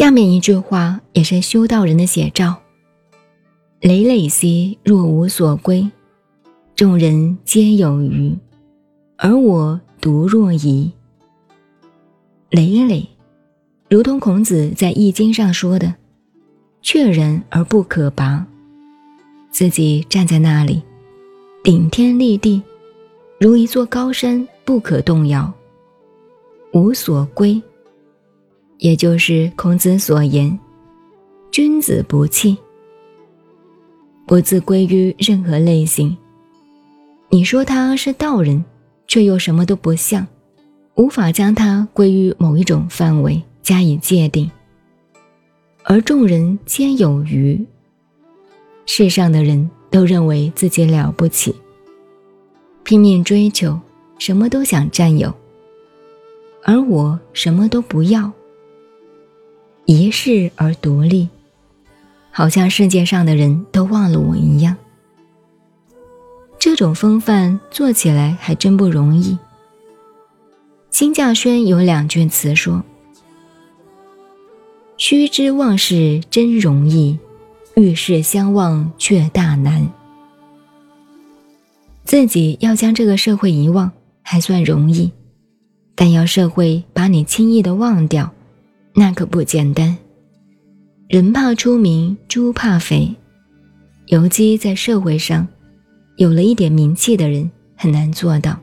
下面一句话也是修道人的写照：“累累兮若无所归，众人皆有余，而我独若遗。”累累，如同孔子在《易经》上说的：“确人而不可拔。”自己站在那里，顶天立地，如一座高山，不可动摇。无所归。也就是孔子所言：“君子不器，不自归于任何类型。”你说他是道人，却又什么都不像，无法将他归于某一种范围加以界定。而众人皆有余，世上的人都认为自己了不起，拼命追求，什么都想占有，而我什么都不要。一世而独立，好像世界上的人都忘了我一样。这种风范做起来还真不容易。金稼轩有两句词说：“须知忘事真容易，遇事相忘却大难。”自己要将这个社会遗忘还算容易，但要社会把你轻易的忘掉。那可不简单，人怕出名，猪怕肥。尤其在社会上，有了一点名气的人很难做到。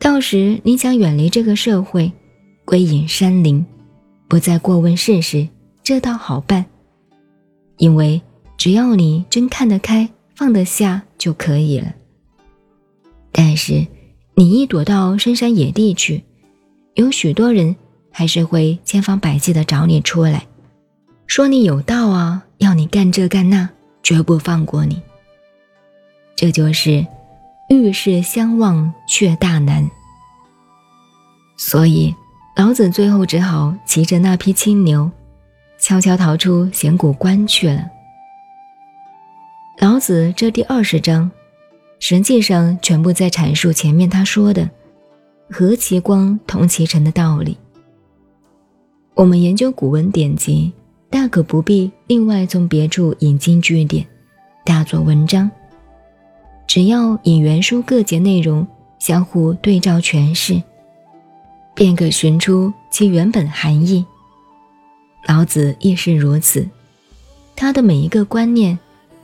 到时你想远离这个社会，归隐山林，不再过问世事，这倒好办，因为只要你真看得开，放得下就可以了。但是你一躲到深山野地去，有许多人。还是会千方百计的找你出来，说你有道啊，要你干这干那，绝不放过你。这就是遇事相忘却大难。所以老子最后只好骑着那匹青牛，悄悄逃出显谷关去了。老子这第二十章，实际上全部在阐述前面他说的“和其光，同其尘”的道理。我们研究古文典籍，大可不必另外从别处引经据典，大做文章。只要引原书各节内容相互对照诠释，便可寻出其原本含义。老子亦是如此，他的每一个观念，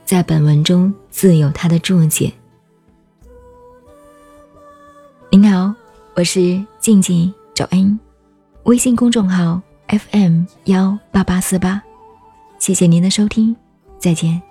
在本文中自有他的注解。您好，我是静静找恩，微信公众号。FM 幺八八四八，谢谢您的收听，再见。